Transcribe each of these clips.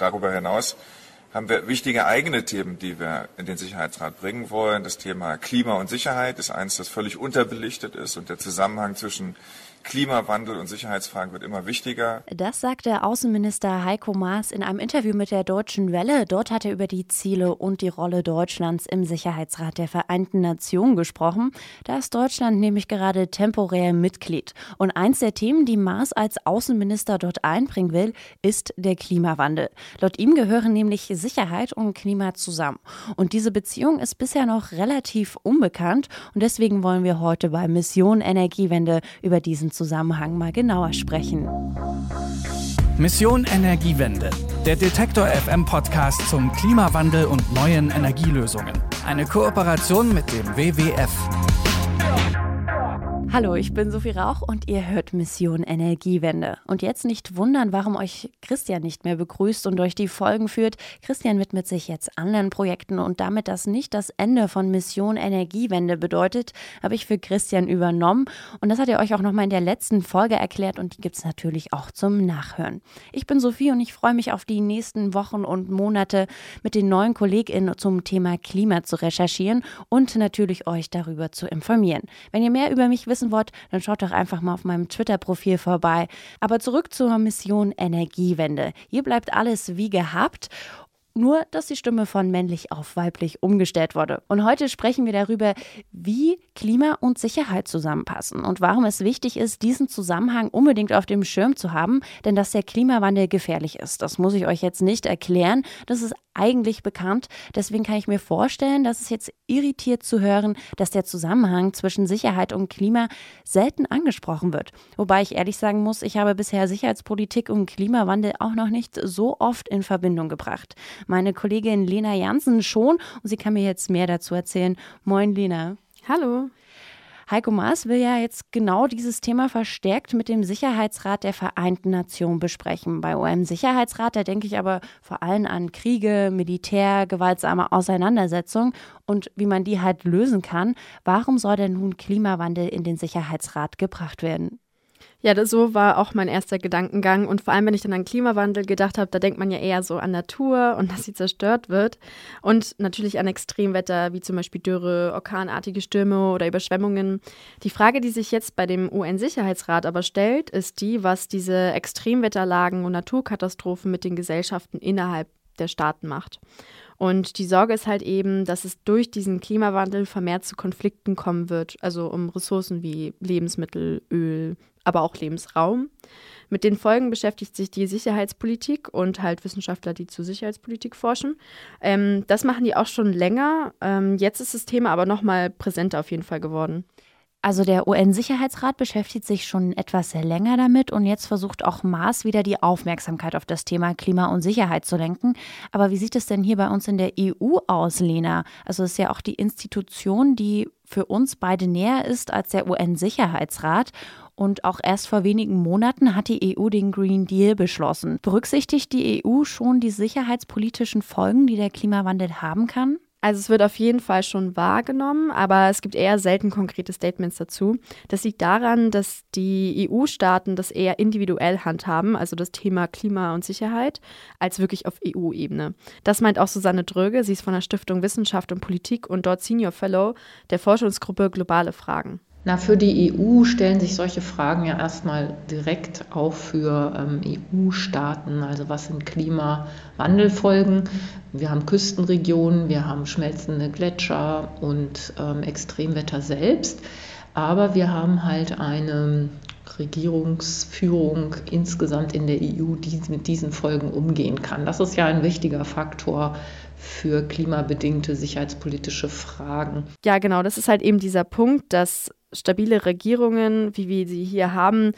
Darüber hinaus haben wir wichtige eigene Themen, die wir in den Sicherheitsrat bringen wollen. Das Thema Klima und Sicherheit ist eines, das völlig unterbelichtet ist und der Zusammenhang zwischen Klimawandel und Sicherheitsfragen wird immer wichtiger. Das sagte Außenminister Heiko Maas in einem Interview mit der Deutschen Welle. Dort hat er über die Ziele und die Rolle Deutschlands im Sicherheitsrat der Vereinten Nationen gesprochen. Da ist Deutschland nämlich gerade temporär Mitglied. Und eins der Themen, die Maas als Außenminister dort einbringen will, ist der Klimawandel. Laut ihm gehören nämlich Sicherheit und Klima zusammen. Und diese Beziehung ist bisher noch relativ unbekannt. Und deswegen wollen wir heute bei Mission Energiewende über diesen Zusammenhang mal genauer sprechen. Mission Energiewende, der Detektor FM Podcast zum Klimawandel und neuen Energielösungen. Eine Kooperation mit dem WWF. Hallo, ich bin Sophie Rauch und ihr hört Mission Energiewende. Und jetzt nicht wundern, warum euch Christian nicht mehr begrüßt und durch die Folgen führt. Christian widmet sich jetzt anderen Projekten und damit das nicht das Ende von Mission Energiewende bedeutet, habe ich für Christian übernommen. Und das hat er euch auch nochmal in der letzten Folge erklärt und die gibt es natürlich auch zum Nachhören. Ich bin Sophie und ich freue mich auf die nächsten Wochen und Monate mit den neuen KollegInnen zum Thema Klima zu recherchieren und natürlich euch darüber zu informieren. Wenn ihr mehr über mich wisst, wissen wollt, dann schaut doch einfach mal auf meinem Twitter-Profil vorbei. Aber zurück zur Mission Energiewende. Hier bleibt alles wie gehabt nur dass die Stimme von männlich auf weiblich umgestellt wurde. Und heute sprechen wir darüber, wie Klima und Sicherheit zusammenpassen und warum es wichtig ist, diesen Zusammenhang unbedingt auf dem Schirm zu haben, denn dass der Klimawandel gefährlich ist. Das muss ich euch jetzt nicht erklären. Das ist eigentlich bekannt. Deswegen kann ich mir vorstellen, dass es jetzt irritiert zu hören, dass der Zusammenhang zwischen Sicherheit und Klima selten angesprochen wird. Wobei ich ehrlich sagen muss, ich habe bisher Sicherheitspolitik und Klimawandel auch noch nicht so oft in Verbindung gebracht. Meine Kollegin Lena Jansen schon und sie kann mir jetzt mehr dazu erzählen. Moin, Lena. Hallo. Heiko Maas will ja jetzt genau dieses Thema verstärkt mit dem Sicherheitsrat der Vereinten Nationen besprechen. Bei OM-Sicherheitsrat, da denke ich aber vor allem an Kriege, Militär, gewaltsame Auseinandersetzungen und wie man die halt lösen kann. Warum soll denn nun Klimawandel in den Sicherheitsrat gebracht werden? Ja, das, so war auch mein erster Gedankengang. Und vor allem, wenn ich dann an Klimawandel gedacht habe, da denkt man ja eher so an Natur und dass sie zerstört wird. Und natürlich an Extremwetter, wie zum Beispiel Dürre, orkanartige Stürme oder Überschwemmungen. Die Frage, die sich jetzt bei dem UN-Sicherheitsrat aber stellt, ist die, was diese Extremwetterlagen und Naturkatastrophen mit den Gesellschaften innerhalb der Staaten macht. Und die Sorge ist halt eben, dass es durch diesen Klimawandel vermehrt zu Konflikten kommen wird, also um Ressourcen wie Lebensmittel, Öl, aber auch Lebensraum. Mit den Folgen beschäftigt sich die Sicherheitspolitik und halt Wissenschaftler, die zur Sicherheitspolitik forschen. Ähm, das machen die auch schon länger. Ähm, jetzt ist das Thema aber noch mal präsenter auf jeden Fall geworden. Also der UN-Sicherheitsrat beschäftigt sich schon etwas länger damit und jetzt versucht auch Maas wieder die Aufmerksamkeit auf das Thema Klima und Sicherheit zu lenken. Aber wie sieht es denn hier bei uns in der EU aus, Lena? Also es ist ja auch die Institution, die für uns beide näher ist als der UN-Sicherheitsrat. Und auch erst vor wenigen Monaten hat die EU den Green Deal beschlossen. Berücksichtigt die EU schon die sicherheitspolitischen Folgen, die der Klimawandel haben kann? Also es wird auf jeden Fall schon wahrgenommen, aber es gibt eher selten konkrete Statements dazu. Das liegt daran, dass die EU-Staaten das eher individuell handhaben, also das Thema Klima und Sicherheit, als wirklich auf EU-Ebene. Das meint auch Susanne Dröge, sie ist von der Stiftung Wissenschaft und Politik und dort Senior Fellow der Forschungsgruppe Globale Fragen. Na, für die EU stellen sich solche Fragen ja erstmal direkt auch für ähm, EU-Staaten. Also was sind Klimawandelfolgen? Wir haben Küstenregionen, wir haben schmelzende Gletscher und ähm, Extremwetter selbst. Aber wir haben halt eine Regierungsführung insgesamt in der EU, die mit diesen Folgen umgehen kann. Das ist ja ein wichtiger Faktor für klimabedingte sicherheitspolitische Fragen. Ja, genau, das ist halt eben dieser Punkt, dass stabile Regierungen, wie wir sie hier haben,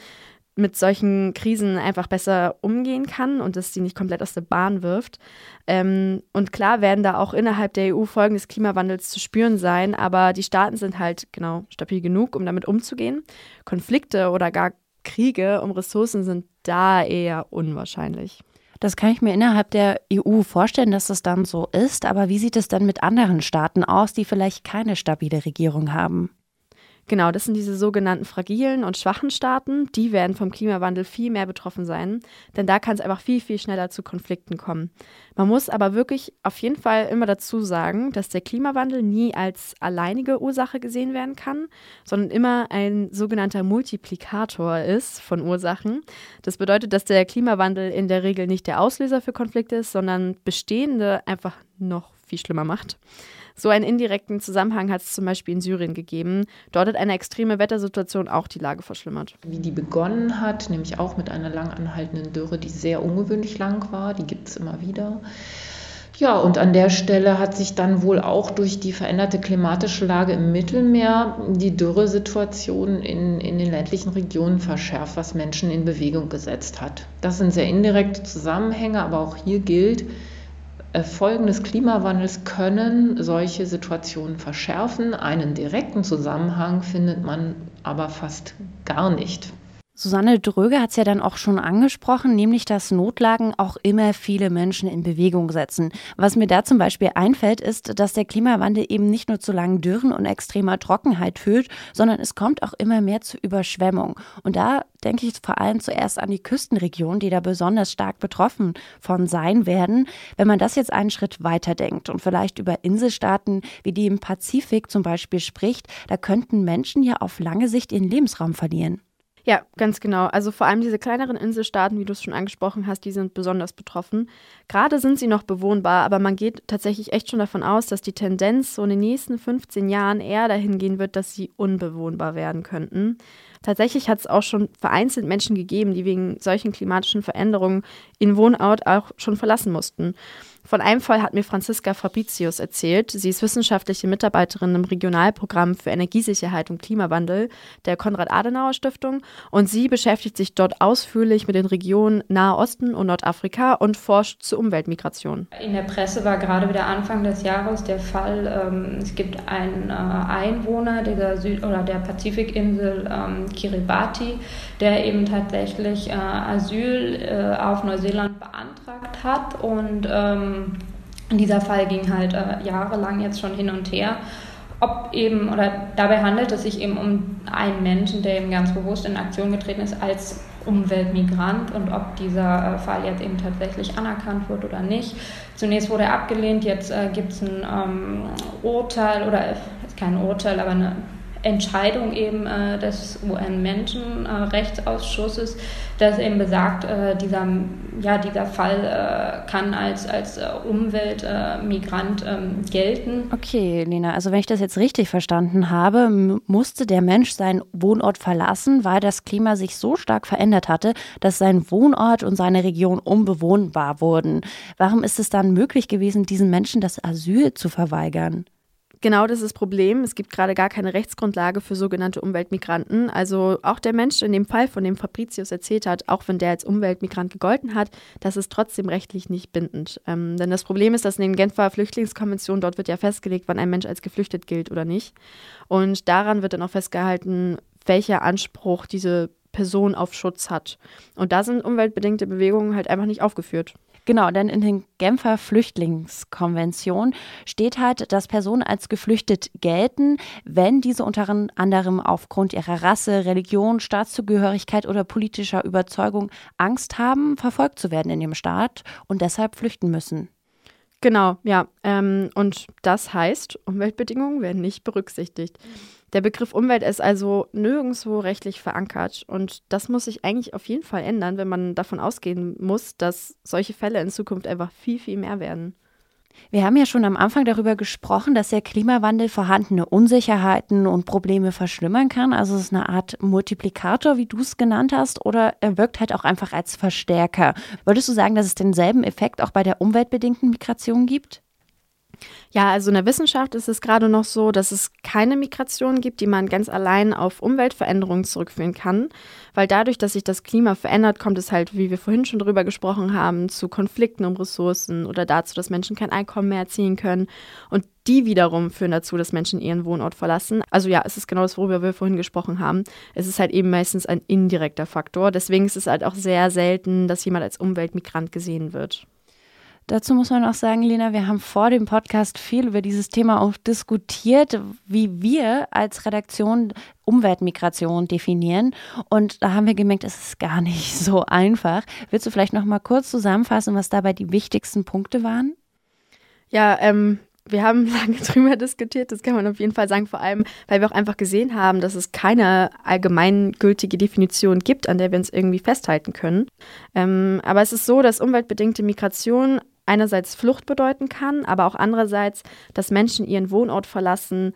mit solchen Krisen einfach besser umgehen kann und dass sie nicht komplett aus der Bahn wirft. Ähm, und klar werden da auch innerhalb der EU Folgen des Klimawandels zu spüren sein, aber die Staaten sind halt genau stabil genug, um damit umzugehen. Konflikte oder gar Kriege um Ressourcen sind da eher unwahrscheinlich. Das kann ich mir innerhalb der EU vorstellen, dass das dann so ist. Aber wie sieht es dann mit anderen Staaten aus, die vielleicht keine stabile Regierung haben? Genau, das sind diese sogenannten fragilen und schwachen Staaten. Die werden vom Klimawandel viel mehr betroffen sein, denn da kann es einfach viel, viel schneller zu Konflikten kommen. Man muss aber wirklich auf jeden Fall immer dazu sagen, dass der Klimawandel nie als alleinige Ursache gesehen werden kann, sondern immer ein sogenannter Multiplikator ist von Ursachen. Das bedeutet, dass der Klimawandel in der Regel nicht der Auslöser für Konflikte ist, sondern bestehende einfach noch viel schlimmer macht. So einen indirekten Zusammenhang hat es zum Beispiel in Syrien gegeben. Dort hat eine extreme Wettersituation auch die Lage verschlimmert. Wie die begonnen hat, nämlich auch mit einer lang anhaltenden Dürre, die sehr ungewöhnlich lang war, die gibt es immer wieder. Ja, und an der Stelle hat sich dann wohl auch durch die veränderte klimatische Lage im Mittelmeer die Dürresituation in, in den ländlichen Regionen verschärft, was Menschen in Bewegung gesetzt hat. Das sind sehr indirekte Zusammenhänge, aber auch hier gilt, Folgen des Klimawandels können solche Situationen verschärfen. Einen direkten Zusammenhang findet man aber fast gar nicht. Susanne Dröge hat es ja dann auch schon angesprochen, nämlich dass Notlagen auch immer viele Menschen in Bewegung setzen. Was mir da zum Beispiel einfällt, ist, dass der Klimawandel eben nicht nur zu langen Dürren und extremer Trockenheit führt, sondern es kommt auch immer mehr zu Überschwemmung. Und da denke ich vor allem zuerst an die Küstenregionen, die da besonders stark betroffen von sein werden. Wenn man das jetzt einen Schritt weiter denkt und vielleicht über Inselstaaten wie die im Pazifik zum Beispiel spricht, da könnten Menschen ja auf lange Sicht ihren Lebensraum verlieren. Ja, ganz genau. Also vor allem diese kleineren Inselstaaten, wie du es schon angesprochen hast, die sind besonders betroffen. Gerade sind sie noch bewohnbar, aber man geht tatsächlich echt schon davon aus, dass die Tendenz so in den nächsten 15 Jahren eher dahin gehen wird, dass sie unbewohnbar werden könnten. Tatsächlich hat es auch schon vereinzelt Menschen gegeben, die wegen solchen klimatischen Veränderungen in Wohnort auch schon verlassen mussten. Von einem Fall hat mir Franziska Fabricius erzählt. Sie ist wissenschaftliche Mitarbeiterin im Regionalprogramm für Energiesicherheit und Klimawandel der Konrad-Adenauer-Stiftung und sie beschäftigt sich dort ausführlich mit den Regionen Nahe Osten und Nordafrika und forscht zur Umweltmigration. In der Presse war gerade wieder Anfang des Jahres der Fall, ähm, es gibt einen äh, Einwohner dieser Süd- oder der Pazifikinsel ähm, Kiribati, der eben tatsächlich äh, Asyl äh, auf Neuseeland beantragt hat und ähm, dieser Fall ging halt äh, jahrelang jetzt schon hin und her. Ob eben, oder dabei handelt es sich eben um einen Menschen, der eben ganz bewusst in Aktion getreten ist als Umweltmigrant und ob dieser äh, Fall jetzt eben tatsächlich anerkannt wird oder nicht. Zunächst wurde er abgelehnt, jetzt äh, gibt es ein ähm, Urteil oder kein Urteil, aber eine Entscheidung eben äh, des UN-Menschenrechtsausschusses, das eben besagt, äh, dieser, ja, dieser Fall äh, kann als, als äh, Umweltmigrant ähm, gelten. Okay, Lena, also wenn ich das jetzt richtig verstanden habe, musste der Mensch seinen Wohnort verlassen, weil das Klima sich so stark verändert hatte, dass sein Wohnort und seine Region unbewohnbar wurden. Warum ist es dann möglich gewesen, diesen Menschen das Asyl zu verweigern? Genau das ist das Problem. Es gibt gerade gar keine Rechtsgrundlage für sogenannte Umweltmigranten. Also auch der Mensch in dem Fall, von dem Fabricius erzählt hat, auch wenn der als Umweltmigrant gegolten hat, das ist trotzdem rechtlich nicht bindend. Ähm, denn das Problem ist, dass in den Genfer Flüchtlingskonventionen dort wird ja festgelegt, wann ein Mensch als geflüchtet gilt oder nicht. Und daran wird dann auch festgehalten, welcher Anspruch diese Person auf Schutz hat. Und da sind umweltbedingte Bewegungen halt einfach nicht aufgeführt. Genau, denn in den Genfer Flüchtlingskonventionen steht halt, dass Personen als geflüchtet gelten, wenn diese unter anderem aufgrund ihrer Rasse, Religion, Staatszugehörigkeit oder politischer Überzeugung Angst haben, verfolgt zu werden in ihrem Staat und deshalb flüchten müssen. Genau, ja. Ähm, und das heißt, Umweltbedingungen werden nicht berücksichtigt. Der Begriff Umwelt ist also nirgendwo rechtlich verankert. Und das muss sich eigentlich auf jeden Fall ändern, wenn man davon ausgehen muss, dass solche Fälle in Zukunft einfach viel, viel mehr werden. Wir haben ja schon am Anfang darüber gesprochen, dass der Klimawandel vorhandene Unsicherheiten und Probleme verschlimmern kann. Also es ist eine Art Multiplikator, wie du es genannt hast, oder er wirkt halt auch einfach als Verstärker. Würdest du sagen, dass es denselben Effekt auch bei der umweltbedingten Migration gibt? Ja, also in der Wissenschaft ist es gerade noch so, dass es keine Migration gibt, die man ganz allein auf Umweltveränderungen zurückführen kann, weil dadurch, dass sich das Klima verändert, kommt es halt, wie wir vorhin schon drüber gesprochen haben, zu Konflikten um Ressourcen oder dazu, dass Menschen kein Einkommen mehr erzielen können und die wiederum führen dazu, dass Menschen ihren Wohnort verlassen. Also ja, es ist genau das, worüber wir vorhin gesprochen haben. Es ist halt eben meistens ein indirekter Faktor. Deswegen ist es halt auch sehr selten, dass jemand als Umweltmigrant gesehen wird. Dazu muss man auch sagen, Lena, wir haben vor dem Podcast viel über dieses Thema auch diskutiert, wie wir als Redaktion Umweltmigration definieren. Und da haben wir gemerkt, es ist gar nicht so einfach. Willst du vielleicht noch mal kurz zusammenfassen, was dabei die wichtigsten Punkte waren? Ja, ähm, wir haben lange drüber diskutiert, das kann man auf jeden Fall sagen, vor allem, weil wir auch einfach gesehen haben, dass es keine allgemeingültige Definition gibt, an der wir uns irgendwie festhalten können. Ähm, aber es ist so, dass umweltbedingte Migration einerseits Flucht bedeuten kann, aber auch andererseits, dass Menschen ihren Wohnort verlassen,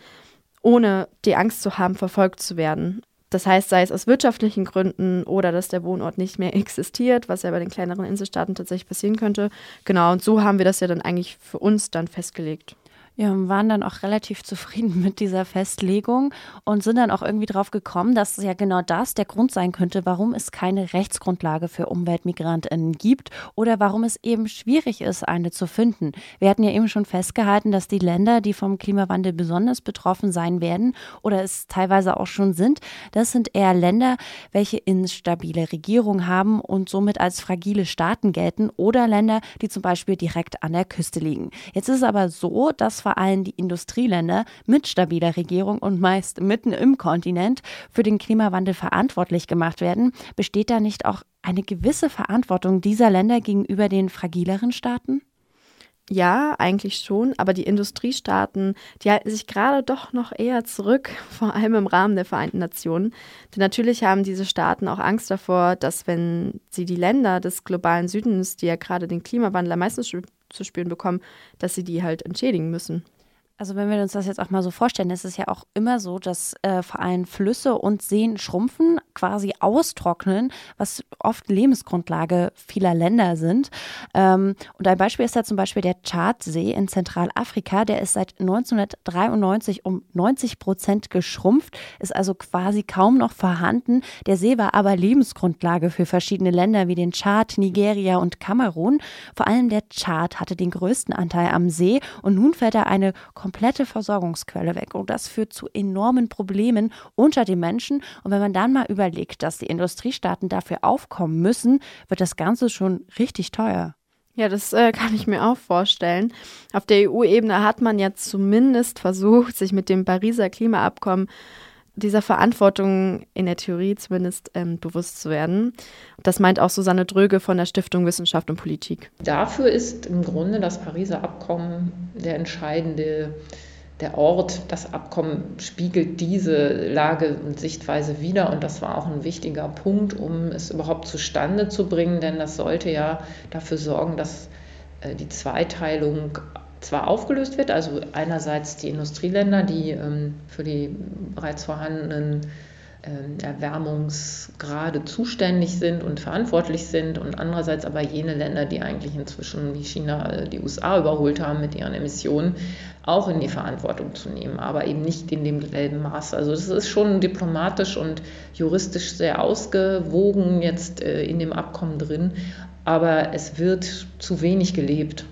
ohne die Angst zu haben, verfolgt zu werden. Das heißt, sei es aus wirtschaftlichen Gründen oder dass der Wohnort nicht mehr existiert, was ja bei den kleineren Inselstaaten tatsächlich passieren könnte. Genau, und so haben wir das ja dann eigentlich für uns dann festgelegt. Und waren dann auch relativ zufrieden mit dieser Festlegung und sind dann auch irgendwie drauf gekommen, dass ja genau das der Grund sein könnte, warum es keine Rechtsgrundlage für UmweltmigrantInnen gibt oder warum es eben schwierig ist, eine zu finden. Wir hatten ja eben schon festgehalten, dass die Länder, die vom Klimawandel besonders betroffen sein werden oder es teilweise auch schon sind, das sind eher Länder, welche instabile Regierungen haben und somit als fragile Staaten gelten oder Länder, die zum Beispiel direkt an der Küste liegen. Jetzt ist es aber so, dass vor allem die Industrieländer mit stabiler Regierung und meist mitten im Kontinent für den Klimawandel verantwortlich gemacht werden, besteht da nicht auch eine gewisse Verantwortung dieser Länder gegenüber den fragileren Staaten? Ja, eigentlich schon, aber die Industriestaaten, die halten sich gerade doch noch eher zurück, vor allem im Rahmen der Vereinten Nationen. Denn natürlich haben diese Staaten auch Angst davor, dass wenn sie die Länder des globalen Südens, die ja gerade den Klimawandel am meisten zu spüren bekommen, dass sie die halt entschädigen müssen. Also wenn wir uns das jetzt auch mal so vorstellen, ist es ja auch immer so, dass äh, vor allem Flüsse und Seen schrumpfen, quasi austrocknen, was oft Lebensgrundlage vieler Länder sind. Ähm, und ein Beispiel ist da zum Beispiel der Tschadsee in Zentralafrika. Der ist seit 1993 um 90 Prozent geschrumpft, ist also quasi kaum noch vorhanden. Der See war aber Lebensgrundlage für verschiedene Länder wie den Tschad, Nigeria und Kamerun. Vor allem der Tschad hatte den größten Anteil am See und nun fällt er eine komplette Versorgungsquelle weg. Und das führt zu enormen Problemen unter den Menschen. Und wenn man dann mal überlegt, dass die Industriestaaten dafür aufkommen müssen, wird das Ganze schon richtig teuer. Ja, das äh, kann ich mir auch vorstellen. Auf der EU-Ebene hat man ja zumindest versucht, sich mit dem Pariser Klimaabkommen dieser Verantwortung in der Theorie zumindest ähm, bewusst zu werden. Das meint auch Susanne Dröge von der Stiftung Wissenschaft und Politik. Dafür ist im Grunde das Pariser Abkommen der entscheidende der Ort. Das Abkommen spiegelt diese Lage und Sichtweise wider und das war auch ein wichtiger Punkt, um es überhaupt zustande zu bringen, denn das sollte ja dafür sorgen, dass äh, die Zweiteilung zwar aufgelöst wird, also einerseits die Industrieländer, die ähm, für die bereits vorhandenen ähm, Erwärmungsgrade zuständig sind und verantwortlich sind und andererseits aber jene Länder, die eigentlich inzwischen wie China äh, die USA überholt haben mit ihren Emissionen, auch in die Verantwortung zu nehmen, aber eben nicht in demselben Maß. Also das ist schon diplomatisch und juristisch sehr ausgewogen jetzt äh, in dem Abkommen drin, aber es wird zu wenig gelebt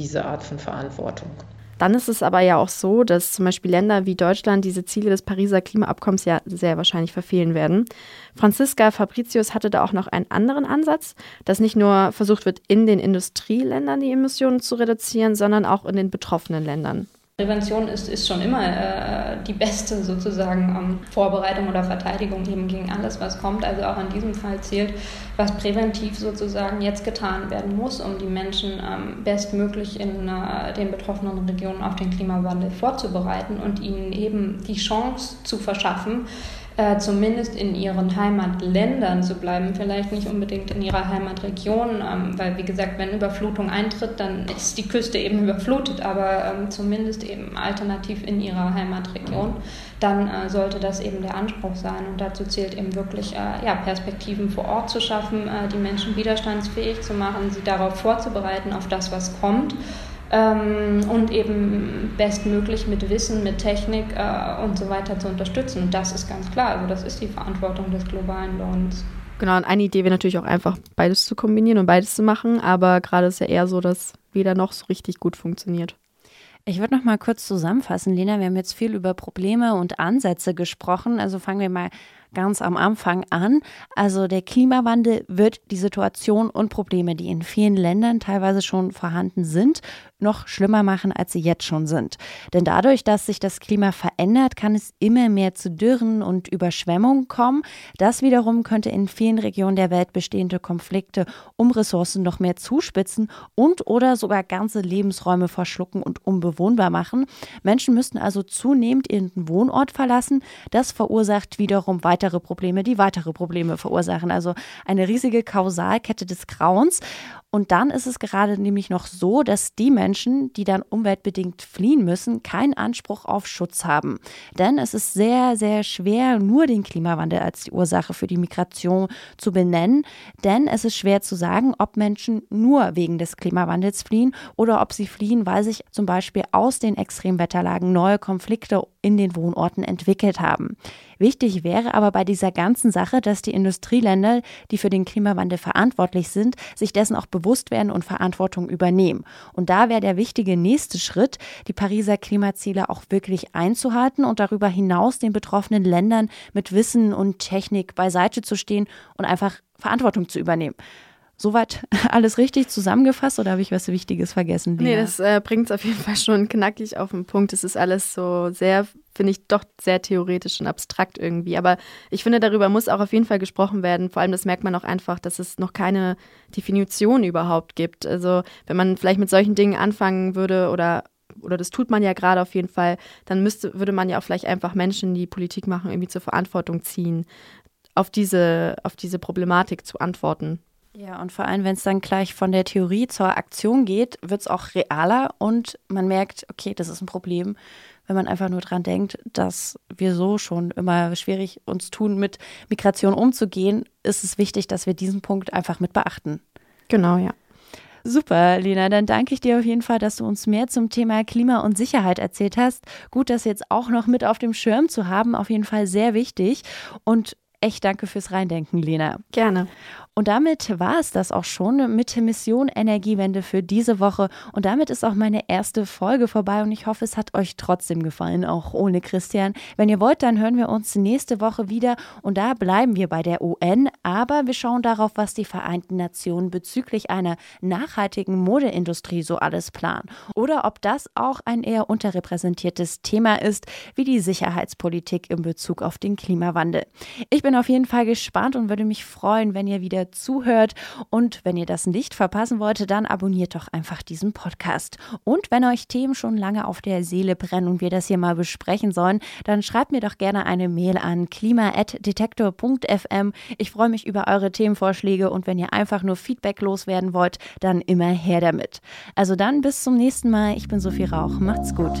diese Art von Verantwortung. Dann ist es aber ja auch so, dass zum Beispiel Länder wie Deutschland diese Ziele des Pariser Klimaabkommens ja sehr wahrscheinlich verfehlen werden. Franziska Fabricius hatte da auch noch einen anderen Ansatz, dass nicht nur versucht wird, in den Industrieländern die Emissionen zu reduzieren, sondern auch in den betroffenen Ländern. Prävention ist, ist schon immer äh, die beste sozusagen ähm, Vorbereitung oder Verteidigung eben gegen alles, was kommt. Also auch in diesem Fall zählt, was präventiv sozusagen jetzt getan werden muss, um die Menschen ähm, bestmöglich in äh, den betroffenen Regionen auf den Klimawandel vorzubereiten und ihnen eben die Chance zu verschaffen, äh, zumindest in ihren Heimatländern zu bleiben, vielleicht nicht unbedingt in ihrer Heimatregion, ähm, weil wie gesagt, wenn Überflutung eintritt, dann ist die Küste eben überflutet, aber ähm, zumindest eben alternativ in ihrer Heimatregion, dann äh, sollte das eben der Anspruch sein. Und dazu zählt eben wirklich äh, ja, Perspektiven vor Ort zu schaffen, äh, die Menschen widerstandsfähig zu machen, sie darauf vorzubereiten, auf das, was kommt ähm, und eben bestmöglich mit Wissen, mit Technik äh, und so weiter zu unterstützen. Und das ist ganz klar, also das ist die Verantwortung des globalen Nordens. Genau, und eine Idee wäre natürlich auch einfach beides zu kombinieren und beides zu machen, aber gerade ist ja eher so, dass weder noch so richtig gut funktioniert. Ich würde noch mal kurz zusammenfassen, Lena. Wir haben jetzt viel über Probleme und Ansätze gesprochen. Also fangen wir mal ganz am Anfang an. Also der Klimawandel wird die Situation und Probleme, die in vielen Ländern teilweise schon vorhanden sind, noch schlimmer machen, als sie jetzt schon sind. Denn dadurch, dass sich das Klima verändert, kann es immer mehr zu Dürren und Überschwemmungen kommen. Das wiederum könnte in vielen Regionen der Welt bestehende Konflikte um Ressourcen noch mehr zuspitzen und oder sogar ganze Lebensräume verschlucken und unbewohnbar machen. Menschen müssten also zunehmend ihren Wohnort verlassen. Das verursacht wiederum weitere Probleme, die weitere Probleme verursachen. Also eine riesige Kausalkette des Grauens. Und dann ist es gerade nämlich noch so, dass die Menschen, die dann umweltbedingt fliehen müssen, keinen Anspruch auf Schutz haben. Denn es ist sehr, sehr schwer, nur den Klimawandel als die Ursache für die Migration zu benennen. Denn es ist schwer zu sagen, ob Menschen nur wegen des Klimawandels fliehen oder ob sie fliehen, weil sich zum Beispiel aus den Extremwetterlagen neue Konflikte in den Wohnorten entwickelt haben. Wichtig wäre aber bei dieser ganzen Sache, dass die Industrieländer, die für den Klimawandel verantwortlich sind, sich dessen auch bewusst werden und Verantwortung übernehmen. Und da wäre der wichtige nächste Schritt, die Pariser Klimaziele auch wirklich einzuhalten und darüber hinaus den betroffenen Ländern mit Wissen und Technik beiseite zu stehen und einfach Verantwortung zu übernehmen. Soweit alles richtig zusammengefasst oder habe ich was Wichtiges vergessen? Lina? Nee, das äh, bringt es auf jeden Fall schon knackig auf den Punkt. Es ist alles so sehr, finde ich, doch sehr theoretisch und abstrakt irgendwie. Aber ich finde, darüber muss auch auf jeden Fall gesprochen werden. Vor allem, das merkt man auch einfach, dass es noch keine Definition überhaupt gibt. Also, wenn man vielleicht mit solchen Dingen anfangen würde oder oder das tut man ja gerade auf jeden Fall, dann müsste, würde man ja auch vielleicht einfach Menschen, die Politik machen, irgendwie zur Verantwortung ziehen, auf diese, auf diese Problematik zu antworten. Ja, und vor allem, wenn es dann gleich von der Theorie zur Aktion geht, wird es auch realer und man merkt, okay, das ist ein Problem, wenn man einfach nur dran denkt, dass wir so schon immer schwierig uns tun, mit Migration umzugehen, ist es wichtig, dass wir diesen Punkt einfach mit beachten. Genau, ja. Super, Lena. Dann danke ich dir auf jeden Fall, dass du uns mehr zum Thema Klima und Sicherheit erzählt hast. Gut, das jetzt auch noch mit auf dem Schirm zu haben. Auf jeden Fall sehr wichtig. Und echt danke fürs Reindenken, Lena. Gerne. Und damit war es das auch schon mit Mission Energiewende für diese Woche. Und damit ist auch meine erste Folge vorbei und ich hoffe, es hat euch trotzdem gefallen, auch ohne Christian. Wenn ihr wollt, dann hören wir uns nächste Woche wieder und da bleiben wir bei der UN, aber wir schauen darauf, was die Vereinten Nationen bezüglich einer nachhaltigen Modeindustrie so alles planen. Oder ob das auch ein eher unterrepräsentiertes Thema ist, wie die Sicherheitspolitik in Bezug auf den Klimawandel. Ich bin auf jeden Fall gespannt und würde mich freuen, wenn ihr wieder zuhört. Und wenn ihr das nicht verpassen wollt, dann abonniert doch einfach diesen Podcast. Und wenn euch Themen schon lange auf der Seele brennen und wir das hier mal besprechen sollen, dann schreibt mir doch gerne eine Mail an klima.detektor.fm. Ich freue mich über eure Themenvorschläge und wenn ihr einfach nur Feedback loswerden wollt, dann immer her damit. Also dann bis zum nächsten Mal. Ich bin Sophie Rauch. Macht's gut.